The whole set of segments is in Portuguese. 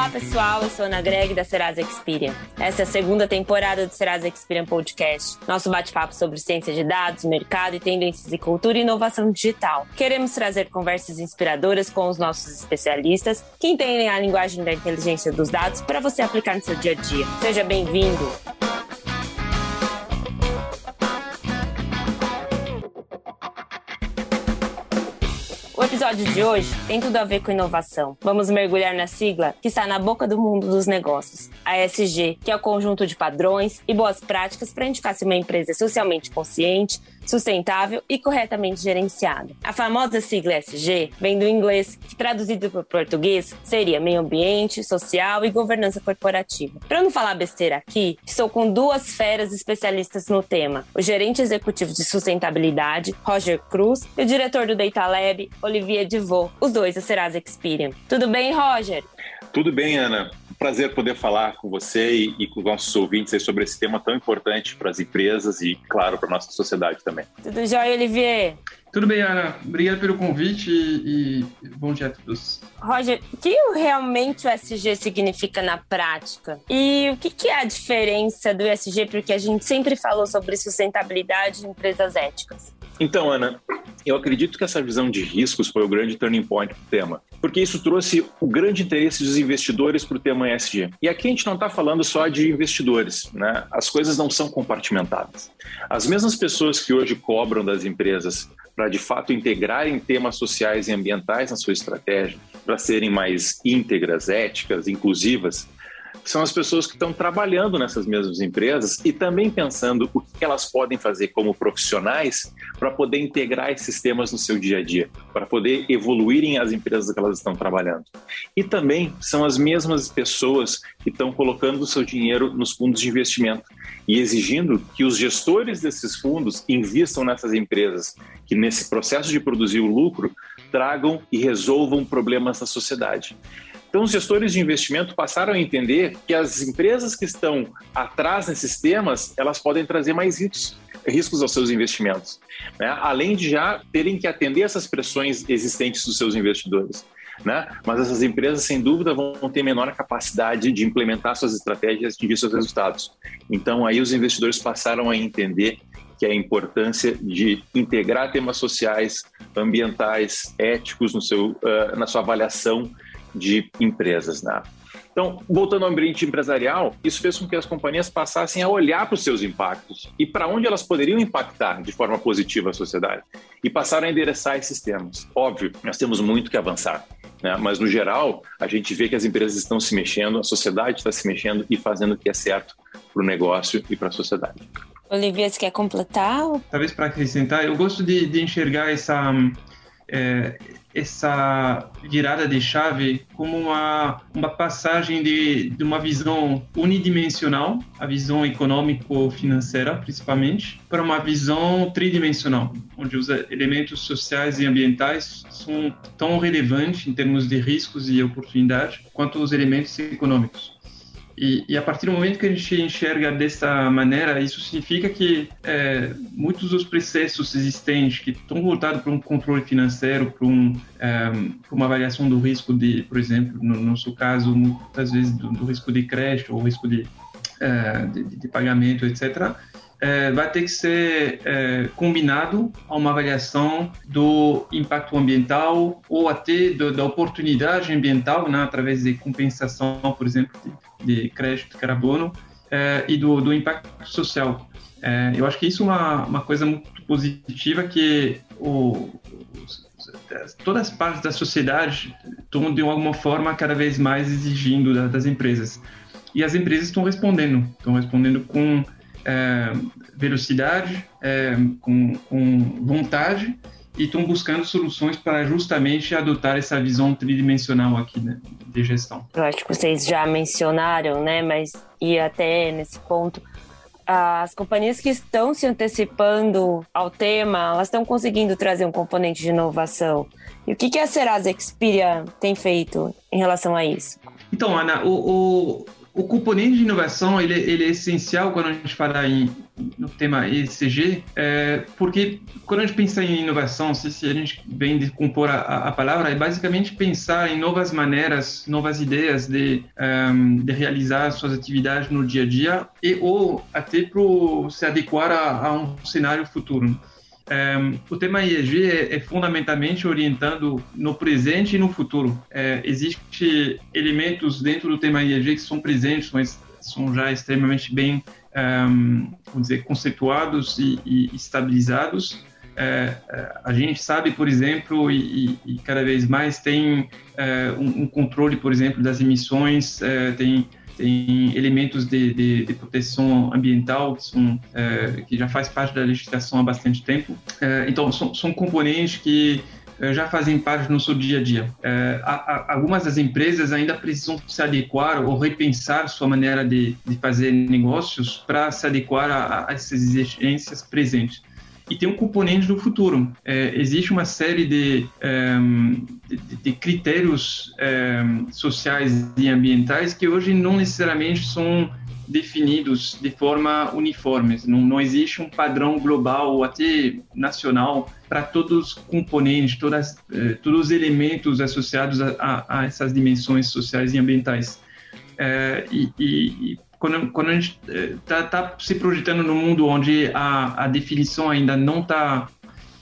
Olá, pessoal. Eu sou Ana Greg, da Serasa Experian. Essa é a segunda temporada do Serasa Experian Podcast. Nosso bate-papo sobre ciência de dados, mercado e tendências de cultura e inovação digital. Queremos trazer conversas inspiradoras com os nossos especialistas que entendem a linguagem da inteligência dos dados para você aplicar no seu dia a dia. Seja bem-vindo! Episódio de hoje tem tudo a ver com inovação. Vamos mergulhar na sigla que está na boca do mundo dos negócios, a ESG, que é o conjunto de padrões e boas práticas para indicar se uma empresa é socialmente consciente, sustentável e corretamente gerenciada. A famosa sigla ESG vem do inglês, que traduzido para o português seria meio ambiente, social e governança corporativa. Para não falar besteira aqui, estou com duas feras especialistas no tema: o gerente executivo de sustentabilidade, Roger Cruz, e o diretor do Data Lab, Olivier Divot, os dois da Serasa Experian. Tudo bem, Roger? Tudo bem, Ana. Prazer poder falar com você e, e com os nossos ouvintes sobre esse tema tão importante para as empresas e, claro, para a nossa sociedade também. Tudo jóia, Olivier? Tudo bem, Ana. Obrigado pelo convite e, e bom dia a todos. Roger, o que realmente o SG significa na prática? E o que, que é a diferença do ESG? Porque a gente sempre falou sobre sustentabilidade em empresas éticas. Então, Ana, eu acredito que essa visão de riscos foi o grande turning point do tema, porque isso trouxe o grande interesse dos investidores para o tema ESG. E aqui a gente não está falando só de investidores, né? As coisas não são compartimentadas. As mesmas pessoas que hoje cobram das empresas para de fato integrarem temas sociais e ambientais na sua estratégia, para serem mais íntegras, éticas, inclusivas, são as pessoas que estão trabalhando nessas mesmas empresas e também pensando o que elas podem fazer como profissionais para poder integrar esses temas no seu dia a dia, para poder evoluírem as empresas que elas estão trabalhando. E também são as mesmas pessoas que estão colocando o seu dinheiro nos fundos de investimento e exigindo que os gestores desses fundos investam nessas empresas que nesse processo de produzir o lucro tragam e resolvam problemas da sociedade. Então, os gestores de investimento passaram a entender que as empresas que estão atrás nesses temas, elas podem trazer mais riscos, riscos aos seus investimentos, né? além de já terem que atender essas pressões existentes dos seus investidores. Né? Mas essas empresas, sem dúvida, vão ter menor capacidade de implementar suas estratégias de seus resultados. Então, aí os investidores passaram a entender que a importância de integrar temas sociais, ambientais, éticos no seu, uh, na sua avaliação de empresas. Né? Então, voltando ao ambiente empresarial, isso fez com que as companhias passassem a olhar para os seus impactos e para onde elas poderiam impactar de forma positiva a sociedade e passaram a endereçar esses temas. Óbvio, nós temos muito que avançar, né? mas no geral, a gente vê que as empresas estão se mexendo, a sociedade está se mexendo e fazendo o que é certo para o negócio e para a sociedade. Olivia, você quer completar? Talvez para acrescentar, eu gosto de, de enxergar essa. É, essa virada de chave como uma, uma passagem de, de uma visão unidimensional, a visão econômico-financeira principalmente, para uma visão tridimensional, onde os elementos sociais e ambientais são tão relevantes em termos de riscos e oportunidades quanto os elementos econômicos. E, e, a partir do momento que a gente enxerga dessa maneira, isso significa que é, muitos dos processos existentes que estão voltados para um controle financeiro, para, um, é, uma avaliação do risco de, por exemplo, no nosso caso, muitas vezes do, do risco de crédito ou risco de, é, de, de pagamento, etc., é, vai ter que ser é, combinado a uma avaliação do impacto ambiental ou até do, da oportunidade ambiental, né, através de compensação, por exemplo, de, de crédito de carbono é, e do, do, impacto social. É, eu acho que isso é uma, uma coisa muito positiva que o, todas as partes da sociedade estão, de alguma forma, cada vez mais exigindo das empresas. E as empresas estão respondendo, estão respondendo com é, velocidade, é, com, com vontade e estão buscando soluções para justamente adotar essa visão tridimensional aqui né, de gestão. Eu acho que vocês já mencionaram, né? Mas e até nesse ponto, as companhias que estão se antecipando ao tema, elas estão conseguindo trazer um componente de inovação. E o que, que a Serasa Xperia tem feito em relação a isso? Então, Ana, o, o o componente de inovação ele, ele, é essencial quando a gente fala em, no tema ESG, é, porque quando a gente pensa em inovação, se, se a gente vem de compor a, a, palavra, é basicamente pensar em novas maneiras, novas ideias de, um, de realizar suas atividades no dia a dia e ou até para se adequar a, a um cenário futuro. Um, o tema ESG é, é, fundamentalmente orientando no presente e no futuro. É, Existem elementos dentro do tema ESG que são presentes, mas são já extremamente bem, um, vamos dizer, conceituados e, e estabilizados. É, a gente sabe, por exemplo, e, e cada vez mais tem é, um, um, controle, por exemplo, das emissões, é, tem tem elementos de, de, de proteção ambiental que, são, é, que já faz parte da legislação há bastante tempo. É, então, são, são componentes que é, já fazem parte do nosso dia a dia. É, algumas das empresas ainda precisam se adequar ou repensar sua maneira de, de fazer negócios para se adequar a, a essas exigências presentes e tem um componente do futuro. É, existe uma série de, um, de, de, critérios um, sociais e ambientais que hoje não necessariamente são definidos de forma uniforme. Não, não existe um padrão global ou até nacional para todos os componentes, todas, eh, todos os elementos associados a, a, a, essas dimensões sociais e ambientais. É, e, e, quando, quando a gente está eh, tá se projetando num mundo onde a, a definição ainda não está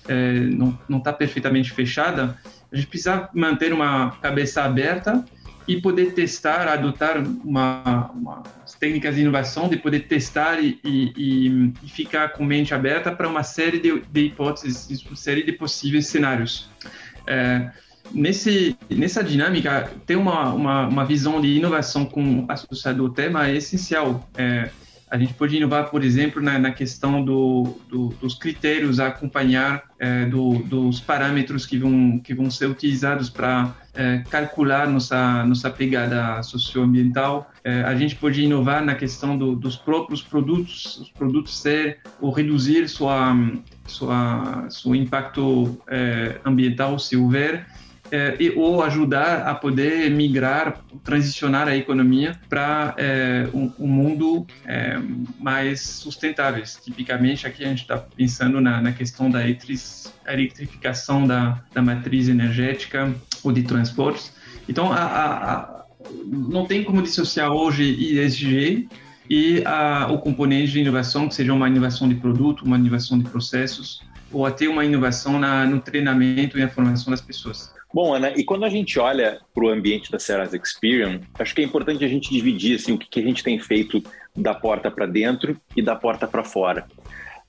é, não, não tá perfeitamente fechada, a gente precisa manter uma cabeça aberta e poder testar, adotar uma, uma técnicas de inovação, de poder testar e, e, e ficar com mente aberta para uma série de, de hipóteses, uma série de possíveis cenários. É, nesse, nessa dinâmica, ter uma, uma, uma visão de inovação com associado ao tema é essencial. É, a gente pode inovar, por exemplo, na, na questão do, do, dos critérios a acompanhar, é, do, dos parâmetros que vão, que vão ser utilizados para é, calcular nossa, nossa pegada socioambiental. É, a gente pode inovar na questão do, dos próprios produtos, os produtos ser ou reduzir sua, sua, seu impacto é, ambiental, se houver é, e, ou ajudar a poder migrar, transicionar a economia para é, um, um, mundo é, mais sustentável. Tipicamente, aqui a gente está pensando na, na, questão da eletrificação da, da matriz energética ou de transportes. Então, a, a, a, não tem como dissociar hoje ESG e o componente de inovação, que seja uma inovação de produto, uma inovação de processos, ou até uma inovação na, no treinamento e na formação das pessoas. Bom, Ana, e quando a gente olha para o ambiente da Serasa Experian, acho que é importante a gente dividir assim, o que, que a gente tem feito da porta para dentro e da porta para fora.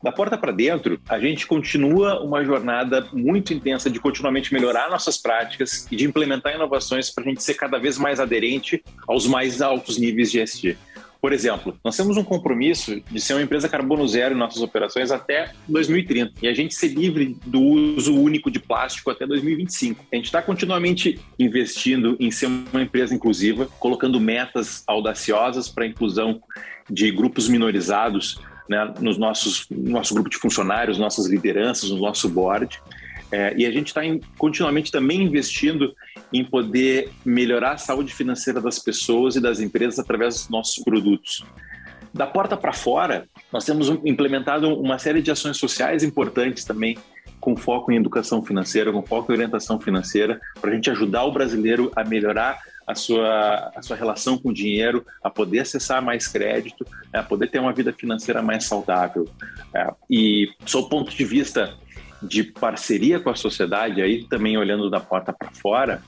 Da porta para dentro, a gente continua uma jornada muito intensa de continuamente melhorar nossas práticas e de implementar inovações para a gente ser cada vez mais aderente aos mais altos níveis de ESG. Por exemplo, nós temos um compromisso de ser uma empresa carbono zero em nossas operações até 2030 e a gente ser livre do uso único de plástico até 2025. A gente está continuamente investindo em ser uma empresa inclusiva, colocando metas audaciosas para a inclusão de grupos minorizados né, nos nossos no nosso grupo de funcionários, nossas lideranças, no nosso board. É, e a gente está continuamente também investindo em poder melhorar a saúde financeira das pessoas e das empresas através dos nossos produtos. Da porta para fora, nós temos implementado uma série de ações sociais importantes também, com foco em educação financeira, com foco em orientação financeira, para a gente ajudar o brasileiro a melhorar a sua, a sua relação com o dinheiro, a poder acessar mais crédito, a poder ter uma vida financeira mais saudável. É, e, sob ponto de vista de parceria com a sociedade, aí também olhando da porta para fora,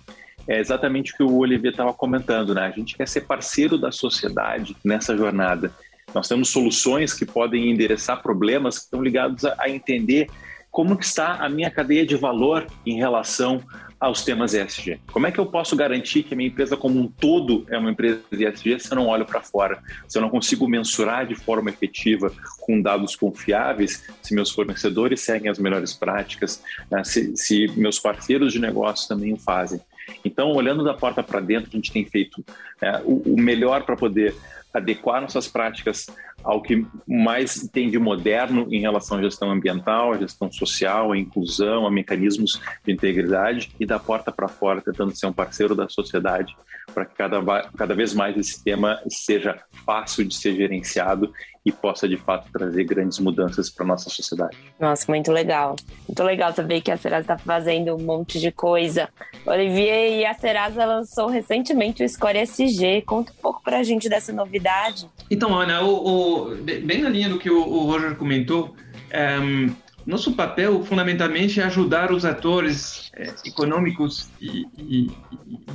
é exatamente o que o Olivier estava comentando, né? A gente quer ser parceiro da sociedade nessa jornada. Nós temos soluções que podem endereçar problemas que estão ligados a, a entender como está a minha cadeia de valor em relação aos temas ESG? Como é que eu posso garantir que a minha empresa como um todo é uma empresa ESG se eu não olho para fora? Se eu não consigo mensurar de forma efetiva com dados confiáveis se meus fornecedores seguem as melhores práticas, né? se, se meus parceiros de negócio também o fazem. Então, olhando da porta para dentro, a gente tem feito é, o, o melhor para poder adequar nossas práticas ao que mais tem de moderno em relação à gestão ambiental, à gestão social, à inclusão, a mecanismos de integridade e da porta para fora, tentando ser um parceiro da sociedade para que cada, cada vez mais esse tema seja fácil de ser gerenciado e possa de fato trazer grandes mudanças para nossa sociedade. Nossa, muito legal. Muito legal saber que a Serasa está fazendo um monte de coisa. Olivier e a Serasa lançou recentemente o Score SG. Conta um pouco para a gente dessa novidade. Então, Ana, o, o, bem na linha do que o, o Roger comentou, um, ehm, nosso papel, fundamentalmente, é ajudar os atores é, econômicos e, e,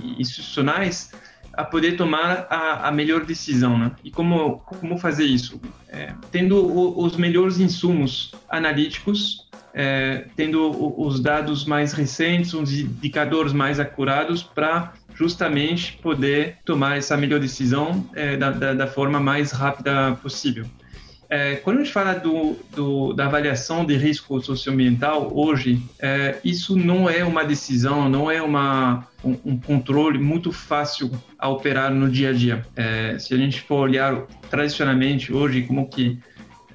e, institucionais a poder tomar a, a melhor decisão. Né? E como, como fazer isso? É, tendo o, os melhores insumos analíticos, é, tendo os dados mais recentes, os indicadores mais acurados para justamente poder tomar essa melhor decisão é, da, da, da forma mais rápida possível. É, quando a gente fala do, do, da avaliação de risco socioambiental hoje, é, isso não é uma decisão, não é uma, um, um, controle muito fácil a operar no dia a dia. É, se a gente for olhar tradicionalmente hoje como que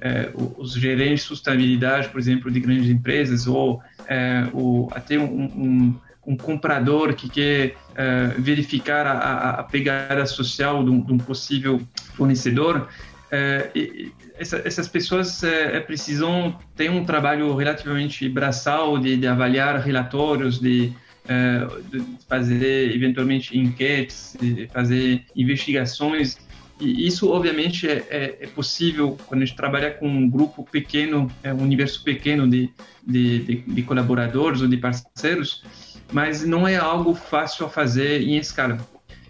é, os gerentes de sustentabilidade, por exemplo, de grandes empresas ou é, até um, um, um, comprador que quer é, verificar a, a, pegada social de um, de um possível fornecedor, é, essa, essas pessoas é, é, precisam ter um trabalho relativamente braçal de, de avaliar relatórios, de, é, de, fazer eventualmente enquetes, de fazer investigações. E isso, obviamente, é, é, é, possível quando a gente trabalha com um grupo pequeno, um universo pequeno de, de, de colaboradores ou de parceiros, mas não é algo fácil a fazer em escala.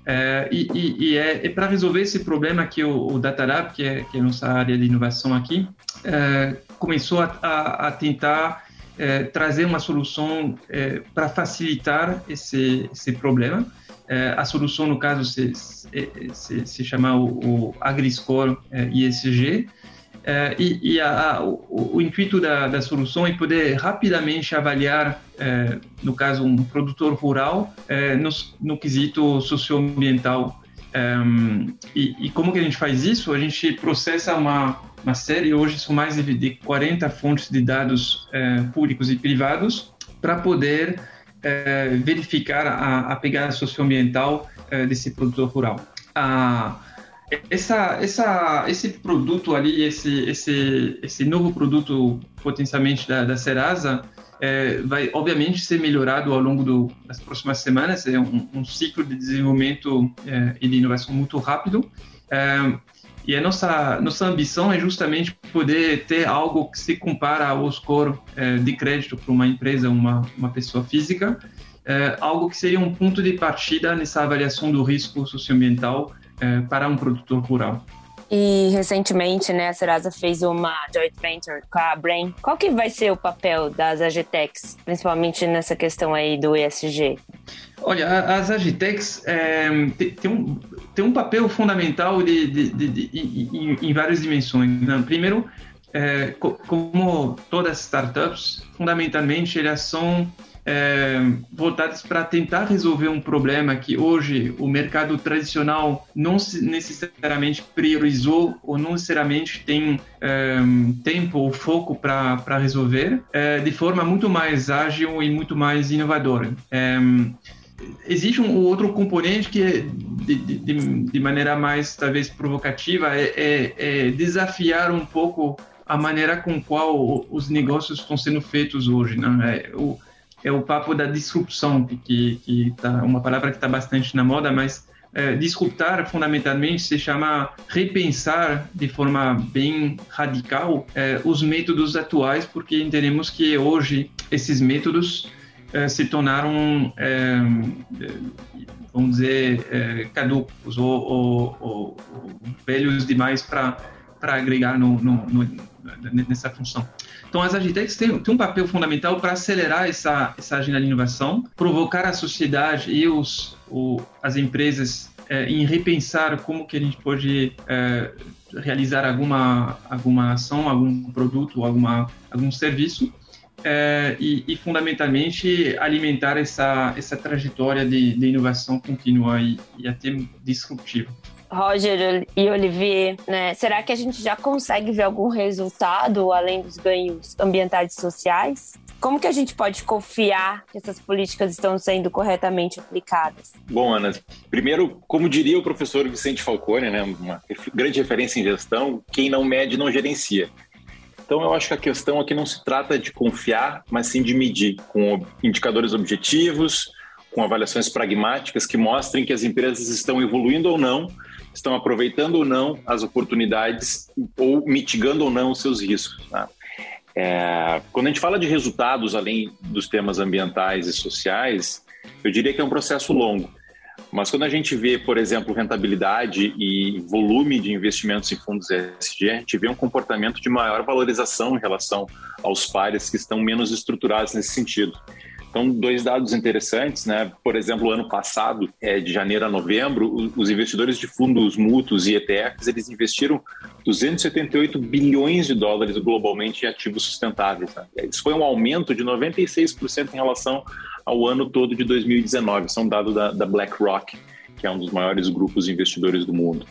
É, e, e, e, é, para resolver esse problema que o, o DataLab, que é, que é a nossa área de inovação aqui, é, começou a, a, a tentar é, trazer uma solução é, para facilitar esse, esse problema. É, a solução, no caso, se, se, se chama o, o AgriScore ISG, é, e, e a, a, o, o, intuito da, da, solução é poder rapidamente avaliar, é, no caso, um produtor rural é, no, no quesito socioambiental. E, e, como que a gente faz isso? A gente processa uma, uma série, hoje são mais de, de 40 fontes de dados públicos e privados, para poder verificar a, a pegada socioambiental desse produtor rural. A, essa, essa, esse produto ali, esse, esse, esse novo produto potencialmente da, da Serasa, é, vai obviamente ser melhorado ao longo do, das próximas semanas. É um, um ciclo de desenvolvimento é, e de inovação muito rápido. É, e a nossa, nossa ambição é justamente poder ter algo que se compara ao score é, de crédito para uma empresa, uma, uma pessoa física, é, algo que seria um ponto de partida nessa avaliação do risco socioambiental é, para um produtor rural. E recentemente, né, a Serasa fez uma joint venture com a Brain. Qual que vai ser o papel das Agitex, principalmente nessa questão aí do ESG? Olha, as Agitex é, tem, um, tem um papel fundamental de, de, de, de em, várias dimensões. Né? Primeiro, é, como todas as startups, fundamentalmente elas são é, voltadas para tentar resolver um problema que hoje o mercado tradicional não necessariamente priorizou ou não necessariamente tem é, tempo ou foco para resolver é, de forma muito mais ágil e muito mais inovadora. É, existe um outro componente que é de, de, de maneira mais talvez provocativa é, é, é, desafiar um pouco a maneira com qual os negócios estão sendo feitos hoje, né? É, o, é o papo da disrupção, que, que tá, uma palavra que está bastante na moda, mas é, disruptar fundamentalmente se chama repensar de forma bem radical é, os métodos atuais, porque entendemos que hoje esses métodos é, se tornaram, é, vamos dizer, é, caducos ou, ou, ou, velhos demais para agregar no, no, no, nessa função. Então, as Agitex têm, têm um papel fundamental para acelerar essa, essa agenda de inovação, provocar a sociedade e os, o, as empresas é, em repensar como que a gente pode é, realizar alguma, alguma ação, algum produto, alguma, algum serviço, é, e, e, fundamentalmente alimentar essa, essa trajetória de, de inovação contínua e, e até disruptiva. Roger e Olivier, né? Será que a gente já consegue ver algum resultado além dos ganhos ambientais e sociais? Como que a gente pode confiar que essas políticas estão sendo corretamente aplicadas? Bom, Ana, primeiro, como diria o professor Vicente Falcone, né, uma grande referência em gestão, quem não mede não gerencia. Então, eu acho que a questão aqui não se trata de confiar, mas sim de medir, com indicadores objetivos, com avaliações pragmáticas que mostrem que as empresas estão evoluindo ou não, estão aproveitando ou não as oportunidades ou mitigando ou não os seus riscos. Tá? É, quando a gente fala de resultados além dos temas ambientais e sociais, eu diria que é um processo longo. Mas quando a gente vê, por exemplo, rentabilidade e volume de investimentos em fundos ESG, a gente vê um comportamento de maior valorização em relação aos pares que estão menos estruturados nesse sentido. Então, dois dados interessantes, né? Por exemplo, ano passado, é, de janeiro a novembro, os investidores de fundos mútuos e ETFs, eles investiram 278 bilhões de dólares globalmente em ativos sustentáveis. Né? Isso foi um aumento de 96% em relação ao ano todo de 2019. São dados da, da BlackRock que é um dos maiores grupos de investidores do mundo.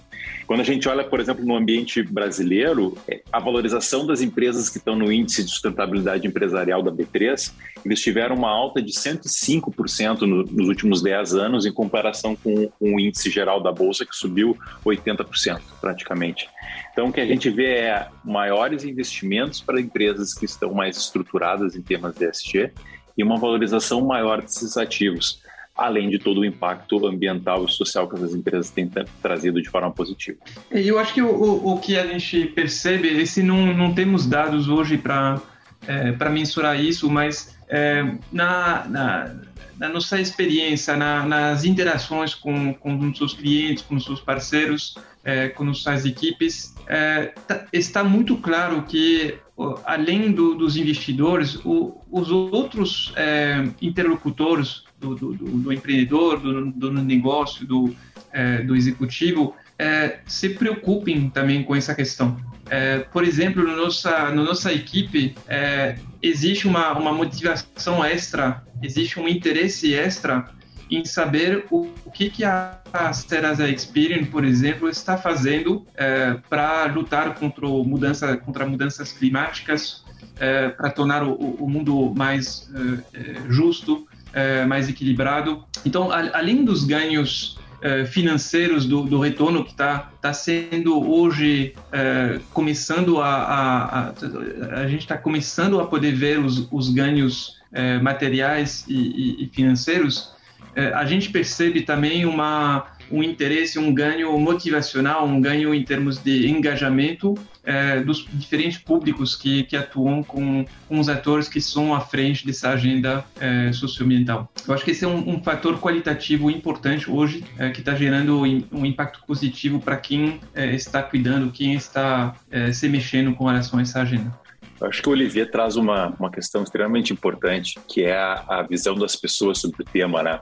Quando a gente olha, por exemplo, no ambiente brasileiro, é, a valorização das empresas que estão no índice de sustentabilidade empresarial da B3, eles tiveram uma alta de 105% nos últimos 10 anos, em comparação com o índice geral da Bolsa, que subiu 80% praticamente. Então, o que a gente vê é maiores investimentos para empresas que estão mais estruturadas em temas de ESG e uma valorização maior desses ativos além de todo o impacto ambiental e social que as empresas têm trazido de forma positiva. E eu acho que o, o que a gente percebe, esse não, não temos dados hoje para é, para mensurar isso, mas é, na, na, na, nossa experiência, na, nas interações com, com seus clientes, com seus parceiros, é, com nossas equipes, é, tá, está muito claro que além do, dos investidores, o, os outros é, interlocutores do, do, do empreendedor, do, do, negócio, do, é, do executivo, é, se preocupem também com essa questão. É, por exemplo, na nossa, na nossa equipe, é, existe uma, uma motivação extra, existe um interesse extra em saber o, o que, que a, Serasa Experian, por exemplo, está fazendo é, para lutar contra, mudança, contra mudanças climáticas, é, para tornar o, o, mundo mais justo, é, mais equilibrado. Então, a, além dos ganhos é, financeiros do, do, retorno que está tá sendo hoje é, começando a, a, a, a gente está começando a poder ver os, os ganhos é, materiais e, e, e financeiros é, a gente percebe também uma um interesse, um ganho motivacional, um ganho em termos de engajamento é, dos diferentes públicos que, que atuam com, com os atores que são à frente dessa agenda é, socioambiental. Eu acho que esse é um, um fator qualitativo importante hoje é, que está gerando um impacto positivo para quem está cuidando, quem está se mexendo com relação a essa agenda. Acho que o Olivier traz uma, uma questão extremamente importante, que é a, a visão das pessoas sobre o tema, né?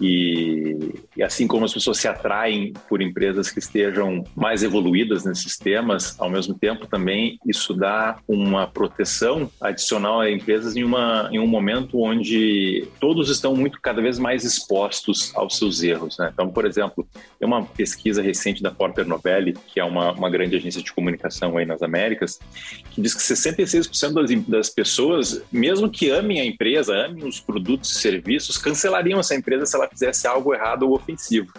E, e, assim como as pessoas se atraem por empresas que estejam mais evoluídas nesses temas, ao mesmo tempo também isso dá uma proteção adicional a empresas em, uma, em um momento onde todos estão muito cada vez mais expostos aos seus erros. Né? Então, por exemplo, tem uma pesquisa recente da Porter Novelli, que é uma, uma grande agência de comunicação aí nas Américas, que diz que 66% das, das pessoas, mesmo que amem a empresa, amem os produtos e serviços, cancelariam essa empresa se ela fizesse algo errado ou ofensivo.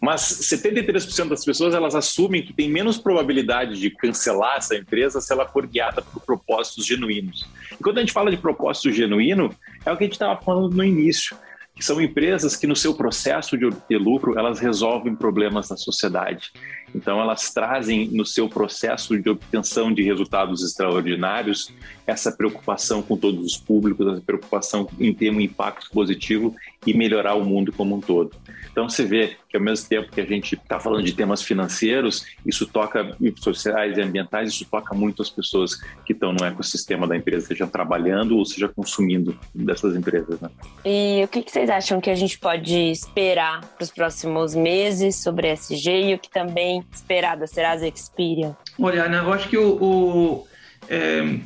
Mas 73% das pessoas elas assumem que tem menos probabilidade de cancelar essa empresa se ela for guiada por propósitos genuínos. E quando a gente fala de propósito genuíno, é o que a gente estava falando no início que são empresas que no seu processo de obter lucro, elas resolvem problemas da sociedade. Então elas trazem no seu processo de obtenção de resultados extraordinários essa preocupação com todos os públicos, essa preocupação em ter um impacto positivo e melhorar o mundo como um todo. Então você vê que ao mesmo tempo que a gente está falando de temas financeiros, isso toca sociais e ambientais, isso toca muito as pessoas que estão no ecossistema da empresa, seja trabalhando ou seja consumindo dessas empresas. Né? E o que, que vocês acham que a gente pode esperar para os próximos meses sobre SG e o que também esperar da Serasa Experian? Olha, Ana, eu acho que o, o é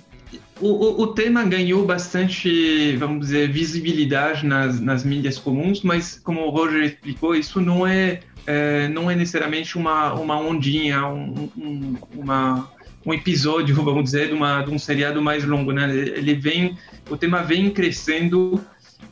o, o, tema ganhou bastante, vamos dizer, visibilidade nas, nas mídias comuns, mas como o Roger explicou, isso não é, é não é necessariamente uma, uma ondinha, um, um, uma, um episódio, vamos dizer, de, uma, de um seriado mais longo, né? Ele vem, o tema vem crescendo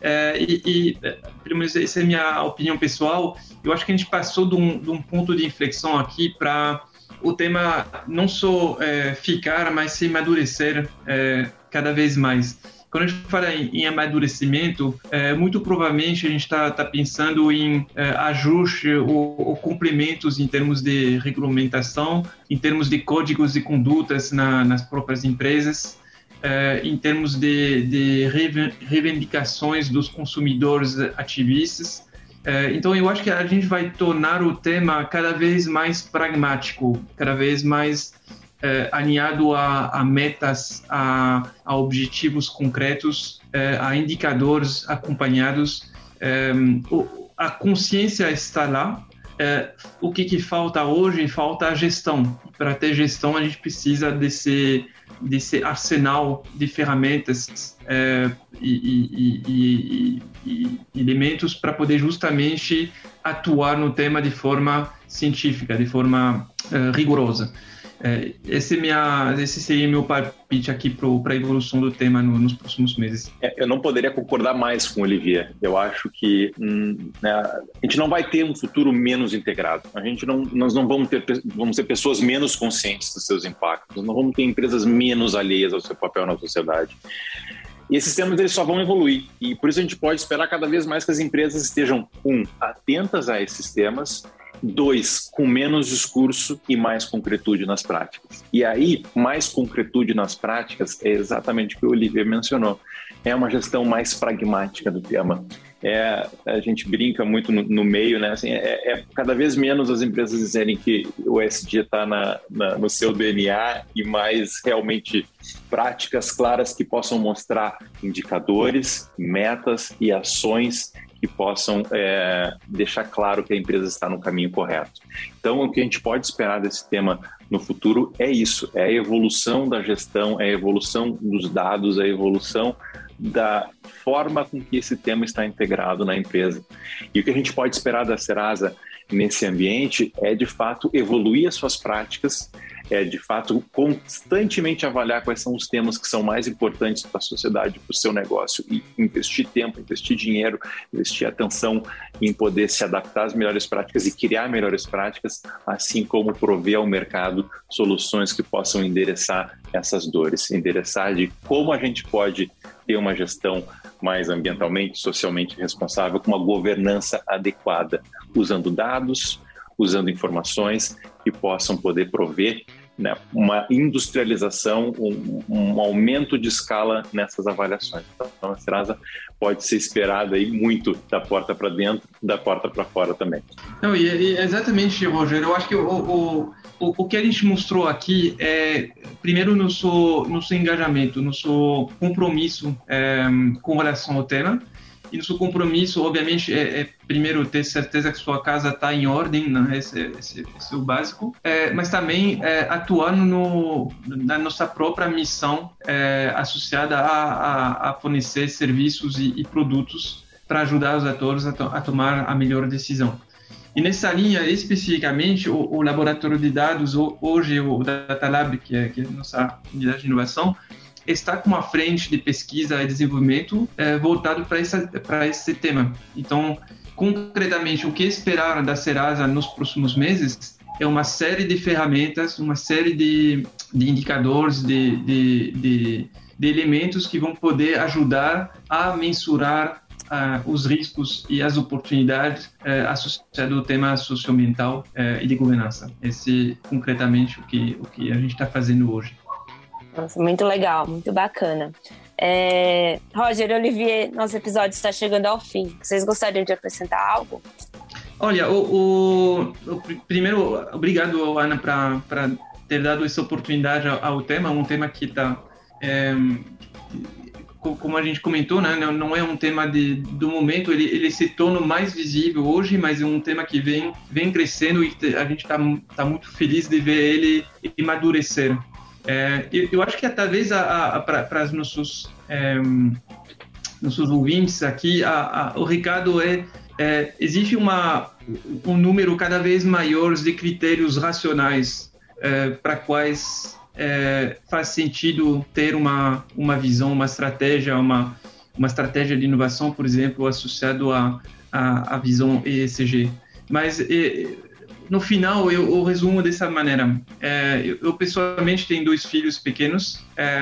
é, e, e, pelo menos essa é a minha opinião pessoal, eu acho que a gente passou de um, de um ponto de inflexão aqui para o tema não só é, ficar, mas se amadurecer é, cada vez mais. Quando a gente fala em, em amadurecimento, é, muito provavelmente a gente está tá pensando em é, ajuste ou, ou, complementos em termos de regulamentação, em termos de códigos de condutas na, nas próprias empresas, é, em termos de, de reivindicações dos consumidores ativistas. É, então, eu acho que a gente vai tornar o tema cada vez mais pragmático, cada vez mais é, alinhado a, a metas, a, a, objetivos concretos, a indicadores acompanhados. A consciência está lá. É, o que, que falta hoje? Falta a gestão. Para ter gestão, a gente precisa desse, desse arsenal de ferramentas é, e, e, e, e elementos para poder justamente atuar no tema de forma científica, de forma uh, rigorosa. É, esse, minha, esse seria meu palpite aqui para a evolução do tema no, nos próximos meses. É, eu não poderia concordar mais com o Olivier. Eu acho que hum, né, a gente não vai ter um futuro menos integrado. A gente não, nós não vamos ter, vamos ter pessoas menos conscientes dos seus impactos. Não vamos ter empresas menos alheias ao seu papel na sociedade. E esses temas eles só vão evoluir. E por isso a gente pode esperar cada vez mais que as empresas estejam, um, atentas a esses temas Dois, com menos discurso e mais concretude nas práticas. E aí, mais concretude nas práticas é exatamente o que o Olivier mencionou. É uma gestão mais pragmática do tema. É, a gente brinca muito no, no meio, né? Assim, é, é, cada vez menos as empresas dizerem que o SG está no seu DNA e mais realmente práticas claras que possam mostrar indicadores, metas e ações que possam é, deixar claro que a empresa está no caminho correto. Então, o que a gente pode esperar desse tema no futuro é isso: é a evolução da gestão, é a evolução dos dados, é a evolução da forma com que esse tema está integrado na empresa. E o que a gente pode esperar da Serasa nesse ambiente é, de fato, evoluir as suas práticas, é, de fato, constantemente avaliar quais são os temas que são mais importantes para a sociedade, para o seu negócio e investir tempo, investir dinheiro, investir atenção em poder se adaptar às melhores práticas e criar melhores práticas, assim como prover ao mercado soluções que possam endereçar essas dores, endereçar de como a gente pode ter uma gestão mais ambientalmente, socialmente responsável, com uma governança adequada, usando dados, usando informações que possam poder prover né, uma industrialização, um, um, aumento de escala nessas avaliações. Então, a Serasa pode ser esperada aí muito da porta para dentro, da porta para fora também. Não, e, e, exatamente, Roger. Eu acho que o, o, o, o que a gente mostrou aqui é, primeiro, nosso, nosso engajamento, nosso compromisso é, com relação ao tema. E nosso compromisso, obviamente, é, é, primeiro ter certeza que sua casa está em ordem, né? esse, esse, esse, é o básico, é, mas também é, atuando no, na nossa própria missão é, associada a, a, a, fornecer serviços e, e produtos para ajudar os atores a, to, a, tomar a melhor decisão. E nessa linha, especificamente, o, o laboratório de dados, hoje o Data Lab, que é, que é a nossa unidade de inovação, está com uma frente de pesquisa e desenvolvimento é, voltado para esse tema. Então, concretamente, o que esperar da Serasa nos próximos meses é uma série de ferramentas, uma série de, de indicadores, de, de, de, de elementos que vão poder ajudar a mensurar uh, os riscos e as oportunidades uh, associadas ao tema socioambiental uh, e de governança. Esse, concretamente, o que, o que a gente está fazendo hoje. Nossa, muito legal, muito bacana. É... Roger, Olivier, nosso episódio está chegando ao fim. Vocês gostariam de acrescentar algo? Olha, o, o, o primeiro, obrigado, Ana, para ter dado essa oportunidade ao, ao tema, um tema que está, é, como a gente comentou, né, não é um tema de, do momento, ele, ele se torna mais visível hoje, mas é um tema que vem, vem crescendo e a gente está tá muito feliz de ver ele amadurecer. É, eu, eu, acho que talvez para os nossos, é, nossos ouvintes aqui, a, a, o recado é, é, existe uma, um número cada vez maior de critérios racionais é, para quais é, faz sentido ter uma, uma visão, uma estratégia, uma, uma estratégia de inovação, por exemplo, associado à a, a, a, visão ESG. Mas no final, eu, eu, resumo dessa maneira. É, eu, eu, pessoalmente tenho dois filhos pequenos é,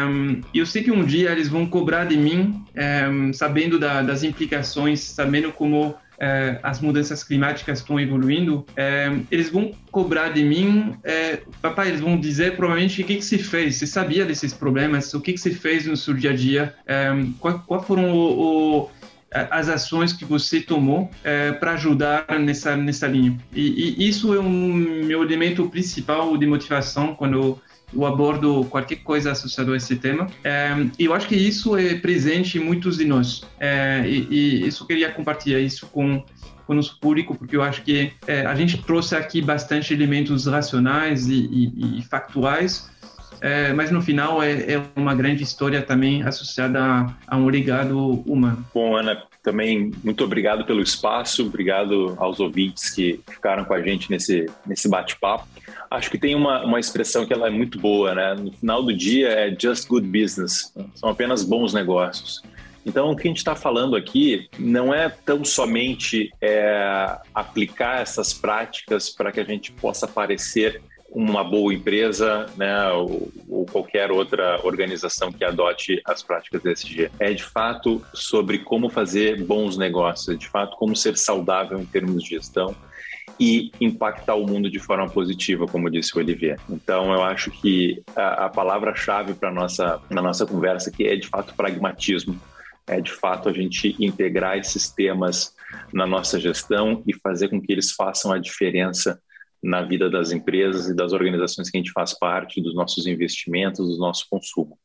e eu sei que um dia eles vão cobrar de mim, é, sabendo da, das implicações, sabendo como é, as mudanças climáticas estão evoluindo, eles vão cobrar de mim, papai, eles vão dizer provavelmente o que, que se fez, você sabia desses problemas, o que, que se fez no seu dia a dia, qual foram o, o as ações que você tomou é, para ajudar nessa nessa linha. E, e, isso é um meu elemento principal de motivação quando eu abordo qualquer coisa associada a esse tema. É, eu acho que isso é presente em muitos de nós. É, e, e isso queria compartilhar isso com com o nosso público, porque eu acho que é, a gente trouxe aqui bastante elementos racionais e, e, e factuais, é, mas no final é, é, uma grande história também associada a, a, um legado humano. Bom, Ana, também muito obrigado pelo espaço, obrigado aos ouvintes que ficaram com a gente nesse, nesse bate-papo. Acho que tem uma, uma expressão que ela é muito boa, né? No final do dia é just good business, são apenas bons negócios. Então, o que a gente está falando aqui não é tão somente é, aplicar essas práticas para que a gente possa parecer uma boa empresa, né, ou, ou, qualquer outra organização que adote as práticas ESG. É de fato sobre como fazer bons negócios, é de fato como ser saudável em termos de gestão e impactar o mundo de forma positiva, como disse o Olivier. Então, eu acho que a, a palavra-chave para nossa na nossa conversa aqui é de fato pragmatismo. É de fato a gente integrar esses temas na nossa gestão e fazer com que eles façam a diferença na vida das empresas e das organizações que a gente faz parte, dos nossos investimentos, do nosso consumo.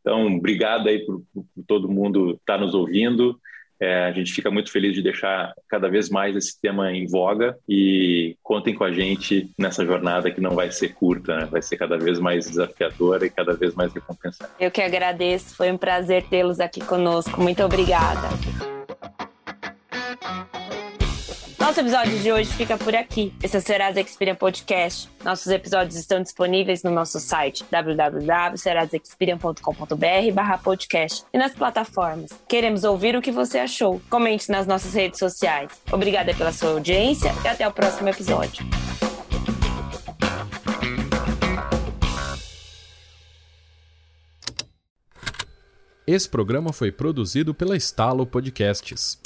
Então, obrigado aí por, por todo mundo estar tá nos ouvindo. É, a gente fica muito feliz de deixar cada vez mais esse tema em voga e contem com a gente nessa jornada que não vai ser curta, né? vai ser cada vez mais desafiadora e cada vez mais recompensante. Eu que agradeço, foi um prazer tê-los aqui conosco. Muito obrigada. Nosso episódio de hoje fica por aqui. Esse é o Serasa Experian Podcast. Nossos episódios estão disponíveis no nosso site www.serasexperian.com.br podcast e nas plataformas. Queremos ouvir o que você achou. Comente nas nossas redes sociais. Obrigada pela sua audiência e até o próximo episódio. Esse programa foi produzido pela Estalo Podcasts.